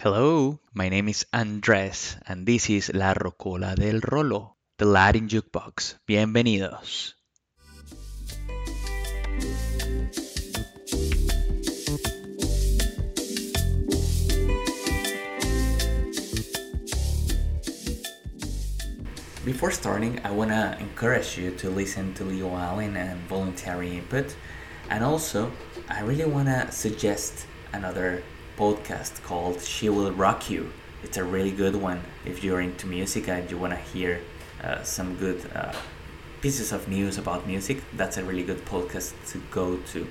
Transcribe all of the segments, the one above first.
Hello, my name is Andres and this is La Rocola del Rolo, the Latin Jukebox. Bienvenidos. Before starting, I want to encourage you to listen to Leo Allen and voluntary input. And also, I really want to suggest another podcast called She Will Rock You. It's a really good one if you're into music and you want to hear uh, some good uh, pieces of news about music. That's a really good podcast to go to.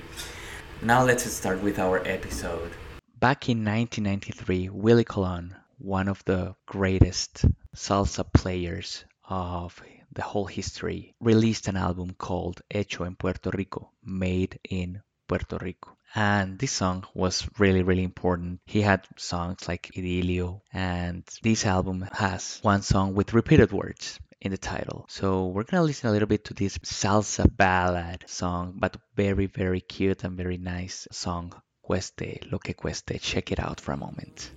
Now let's start with our episode. Back in 1993, Willie Colon, one of the greatest salsa players of the whole history, released an album called Hecho en Puerto Rico, made in Puerto Rico. And this song was really, really important. He had songs like Idilio, and this album has one song with repeated words in the title. So we're gonna listen a little bit to this salsa ballad song, but very, very cute and very nice song. Cueste lo que cueste. Check it out for a moment.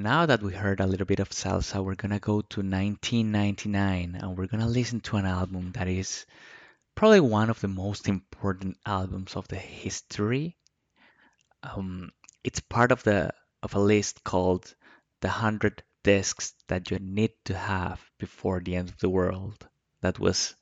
Now that we heard a little bit of salsa, we're gonna go to 1999 and we're gonna listen to an album that is probably one of the most important albums of the history. Um, it's part of the of a list called the hundred discs that you need to have before the end of the world. That was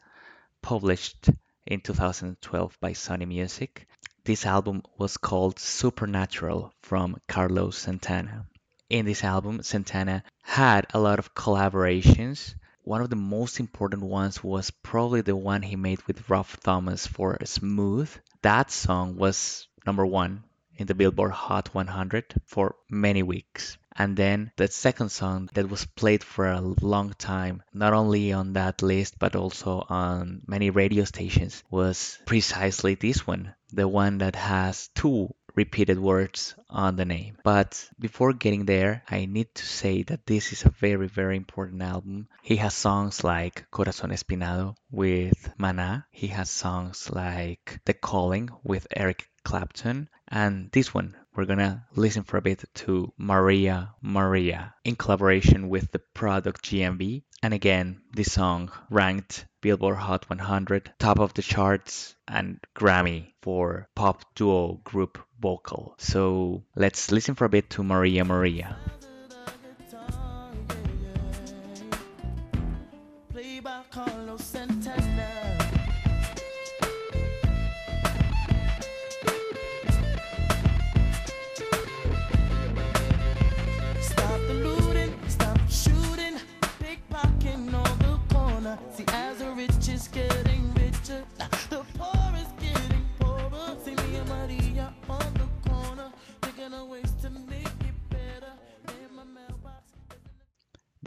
published in 2012 by Sony Music. This album was called Supernatural from Carlos Santana in this album, Santana had a lot of collaborations. One of the most important ones was probably the one he made with Rob Thomas for Smooth. That song was number one in the Billboard Hot 100 for many weeks. And then the second song that was played for a long time, not only on that list but also on many radio stations, was precisely this one, the one that has two repeated words on the name. But before getting there, I need to say that this is a very, very important album. He has songs like Corazón Espinado with Maná. He has songs like The Calling with Eric Clapton. And this one, we're gonna listen for a bit to Maria Maria in collaboration with the product G&B. And again, this song ranked Billboard Hot 100, top of the charts, and Grammy for pop duo group vocal. So let's listen for a bit to Maria Maria.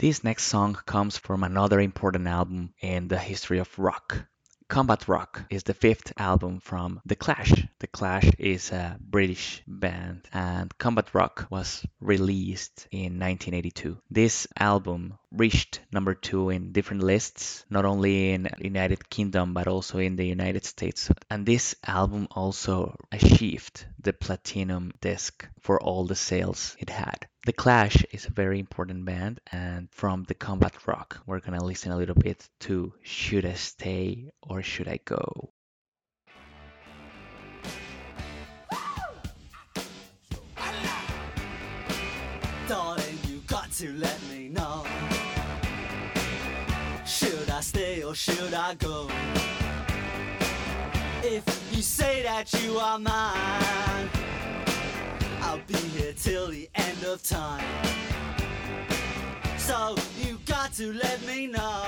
This next song comes from another important album in the history of rock. Combat Rock is the fifth album from The Clash. The Clash is a British band, and Combat Rock was released in 1982. This album reached number two in different lists, not only in United Kingdom but also in the United States. And this album also achieved the platinum disc for all the sales it had. The Clash is a very important band, and from the Combat Rock, we're gonna listen a little bit to Should I Stay or Should I Go? To let me know. Should I stay or should I go? If you say that you are mine I'll be here till the end of time. So you got to let me know.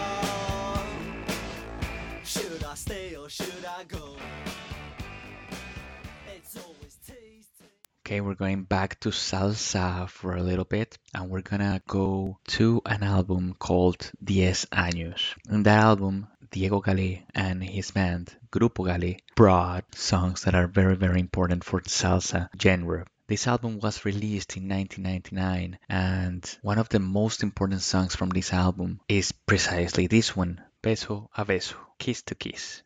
Should I stay or should I go? Ok, Okay, we're going back to salsa for a little bit, and we're gonna go to an album called Diez Años. In that album, Diego Galé and his band, Grupo Galé, brought songs that are very, very important for the salsa genre. This album was released in 1999, and one of the most important songs from this album is precisely this one, Beso a Beso, Kiss to Kiss.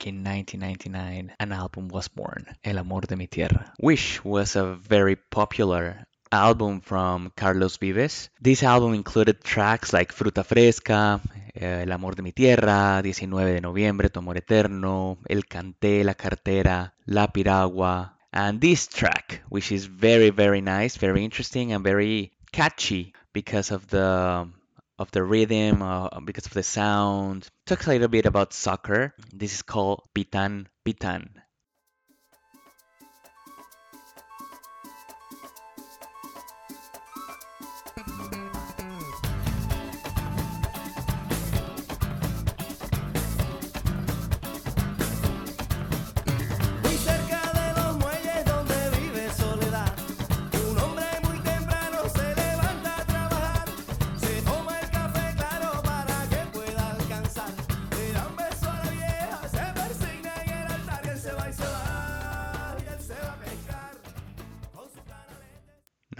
Back in 1999, an album was born, El Amor de mi Tierra. Wish was a very popular album from Carlos Vives. This album included tracks like Fruta Fresca, eh, El Amor de mi Tierra, 19 de Noviembre, Tu Amor Eterno, El Canté, La Cartera, La Piragua, and this track, which is very, very nice, very interesting, and very catchy because of the of the rhythm, uh, because of the sound. Talks a little bit about soccer. This is called Pitan Pitan.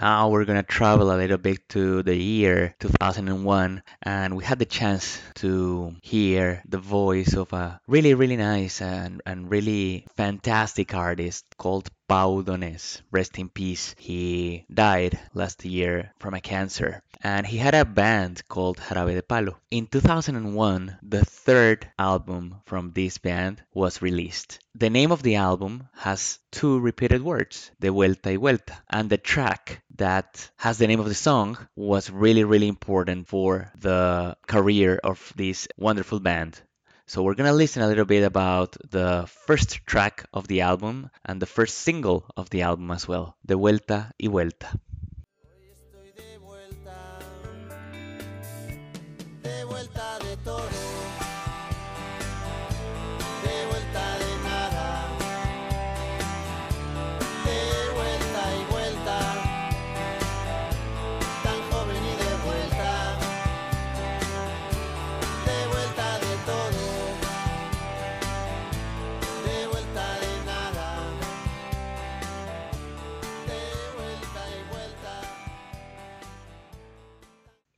Now we're gonna travel a little bit to the year 2001, and we had the chance to hear the voice of a really, really nice and, and really fantastic artist called Pau Donés. Rest in peace. He died last year from a cancer, and he had a band called Jarabe de Palo. In 2001, the third album from this band was released. The name of the album has two repeated words, De Vuelta y Vuelta, and the track that has the name of the song was really, really important for the career of this wonderful band. So we're gonna listen a little bit about the first track of the album and the first single of the album as well, De Vuelta y Vuelta.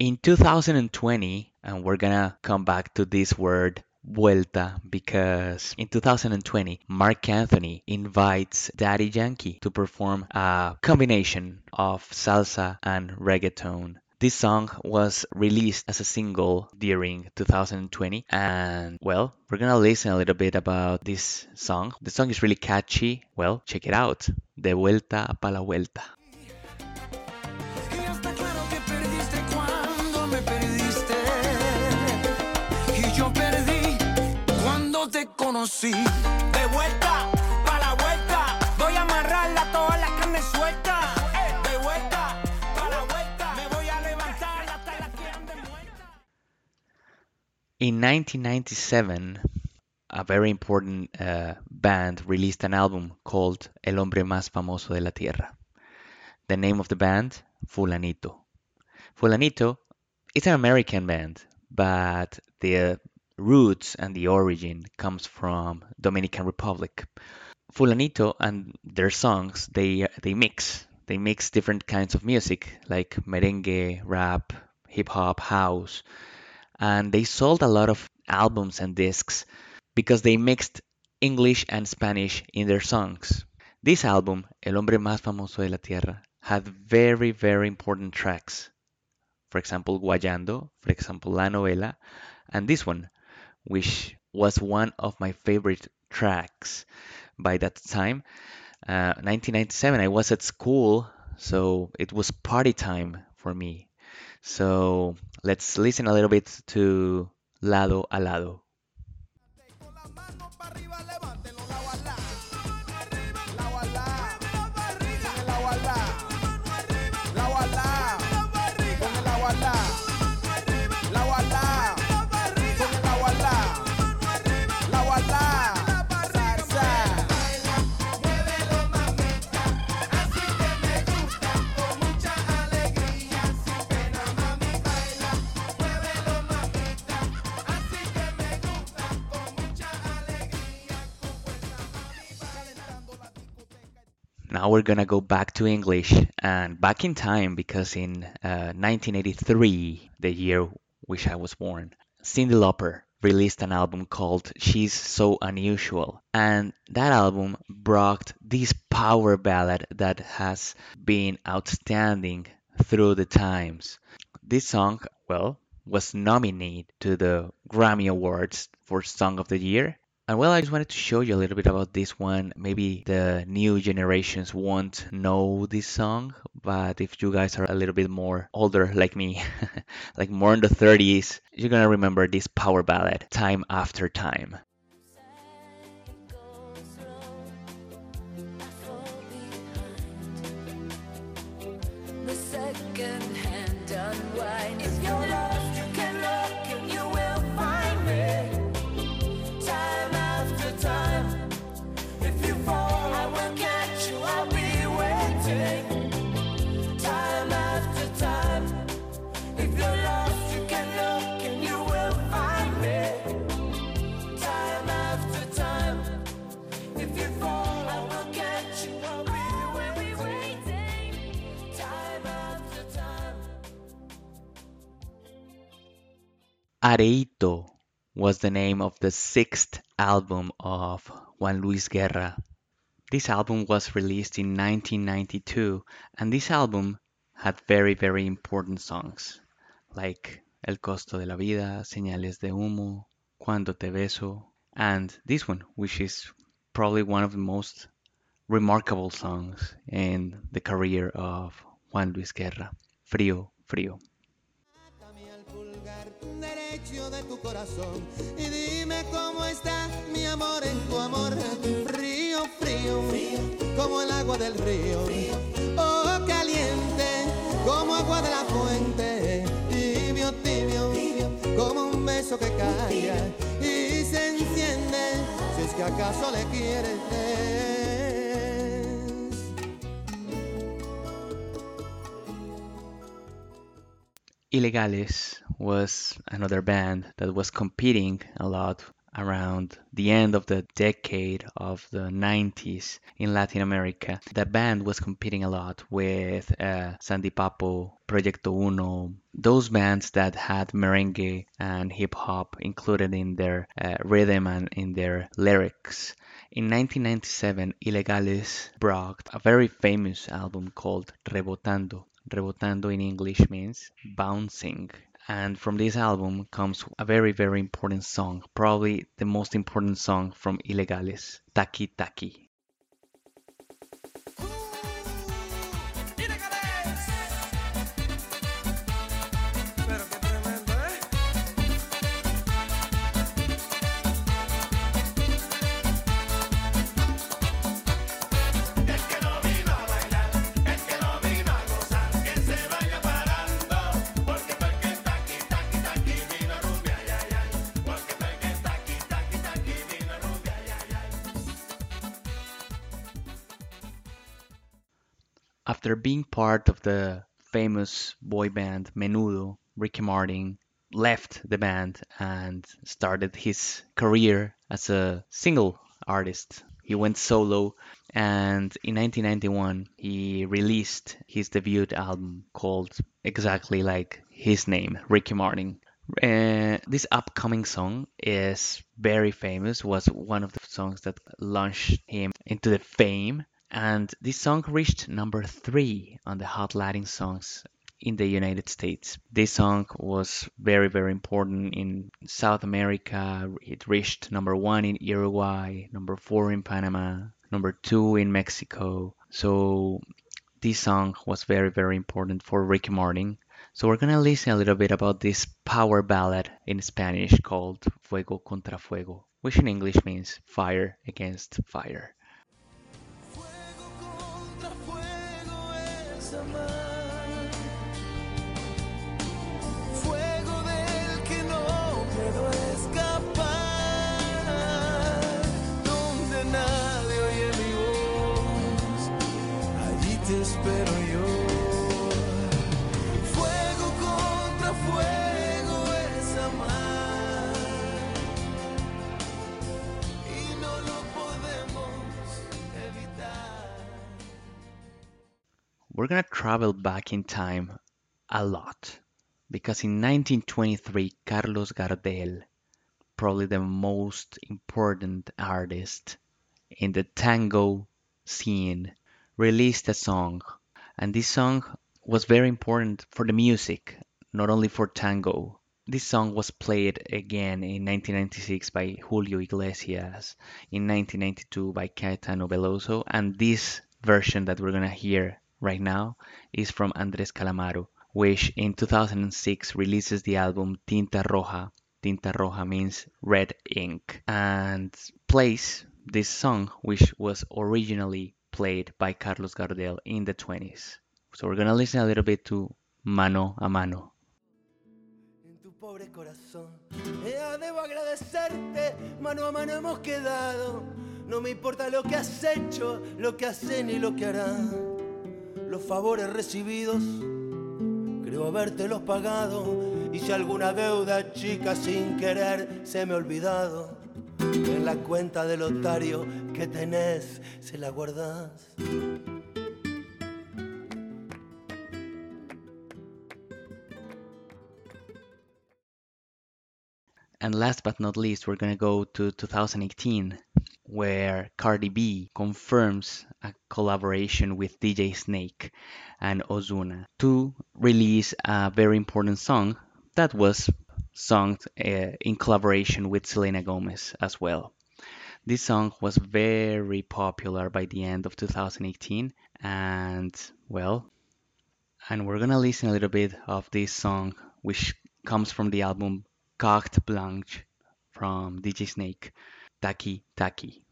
In 2020, and we're gonna come back to this word vuelta because in 2020, Marc Anthony invites Daddy Yankee to perform a combination of salsa and reggaeton. This song was released as a single during 2020, and well, we're gonna listen a little bit about this song. The song is really catchy. Well, check it out. De vuelta pa la vuelta. In 1997, a very important uh, band released an album called El Hombre Más Famoso de la Tierra. The name of the band, Fulanito. Fulanito is an American band, but the roots and the origin comes from Dominican Republic. Fulanito and their songs, they they mix. They mix different kinds of music like merengue, rap, hip hop, house, and they sold a lot of albums and discs because they mixed English and Spanish in their songs. This album, El Hombre Más Famoso de la Tierra, had very, very important tracks. For example, Guayando, for example, La Novela, and this one, which was one of my favorite tracks by that time. Uh, 1997, I was at school, so it was party time for me. So let's listen a little bit to Lado a Lado. We're gonna go back to English and back in time because in uh, 1983, the year which I was born, Cyndi Lauper released an album called She's So Unusual. And that album brought this power ballad that has been outstanding through the times. This song, well, was nominated to the Grammy Awards for Song of the Year and well, I just wanted to show you a little bit about this one. Maybe the new generations won't know this song, but if you guys are a little bit more older like me, like more in the 30s, you're gonna remember this power ballad, Time After Time. Areito was the name of the sixth album of Juan Luis Guerra. This album was released in 1992, and this album had very, very important songs like El costo de la vida, Señales de humo, Cuando te beso, and this one, which is probably one of the most remarkable songs in the career of Juan Luis Guerra, Frío, Frío. De tu corazón y dime cómo está mi amor en tu amor. Frío, frío, como el agua del río. Oh, caliente, como agua de la fuente. Tibio, tibio, como un beso que cae acaso le quieres. Ilegales was another band that was competing a lot around the end of the decade of the 90s in Latin America. The band was competing a lot with uh, Sandy Papo, Proyecto Uno, those bands that had merengue and hip hop included in their uh, rhythm and in their lyrics. In 1997, Ilegales brought a very famous album called Rebotando. Rebotando in English means bouncing. And from this album comes a very, very important song, probably the most important song from Ilegales, Taki Taki. After being part of the famous boy band Menudo, Ricky Martin left the band and started his career as a single artist. He went solo and in 1991 he released his debut album called exactly like his name, Ricky Martin. Uh, this upcoming song is very famous, was one of the songs that launched him into the fame and this song reached number three on the Hot Latin Songs in the United States. This song was very, very important in South America. It reached number one in Uruguay, number four in Panama, number two in Mexico. So this song was very, very important for Ricky Martin. So we're gonna listen a little bit about this power ballad in Spanish called Fuego contra Fuego, which in English means fire against fire. We're gonna travel back in time a lot because in 1923, Carlos Gardel, probably the most important artist in the tango scene, released a song. And this song was very important for the music, not only for tango. This song was played again in 1996 by Julio Iglesias, in 1992 by Caetano Veloso, and this version that we're gonna hear right now is from Andres Calamaro, which in 2006 releases the album Tinta Roja. Tinta Roja means red ink, and plays this song, which was originally played by Carlos Gardel in the 20s. So we're gonna listen a little bit to Mano a Mano. corazón. Ya debo agradecerte, mano a mano quedado. No me importa lo que has hecho, lo que has ni lo que harás. Los favores recibidos, creo pagado. Y si alguna deuda chica sin querer se ha olvidado, en la cuenta del otario que tenés se la guardás. And last but not least, we're gonna go to 2018, where Cardi B confirms a collaboration with DJ Snake and Ozuna to release a very important song that was sung uh, in collaboration with Selena Gomez as well. This song was very popular by the end of 2018, and well, and we're gonna listen a little bit of this song, which comes from the album Carte Blanche from DJ Snake, Taki Taki.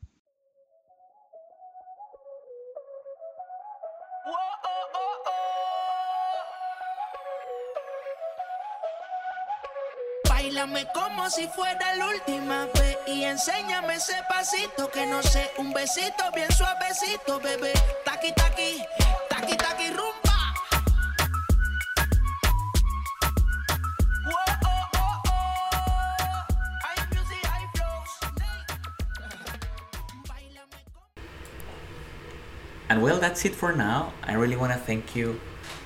Báilame como si fuera la última vez y enséñame ese pasito que no sé, un besito bien suavecito, bebé. Taqui taqui, taqui taqui oh, oh, oh. And well, that's it for now. I really want to thank you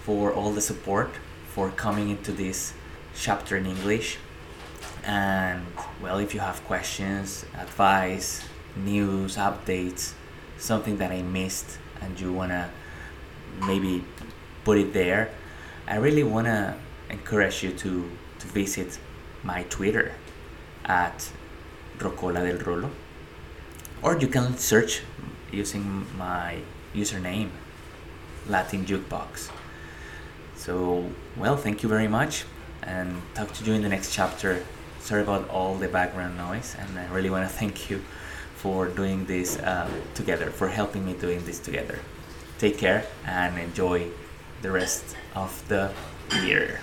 for all the support, for coming into this chapter in English. And well, if you have questions, advice, news, updates, something that I missed, and you want to maybe put it there, I really want to encourage you to, to visit my Twitter at Rocola del Rolo. Or you can search using my username latin jukebox. So well thank you very much and talk to you in the next chapter sorry about all the background noise and i really want to thank you for doing this uh, together for helping me doing this together. Take care and enjoy the rest of the year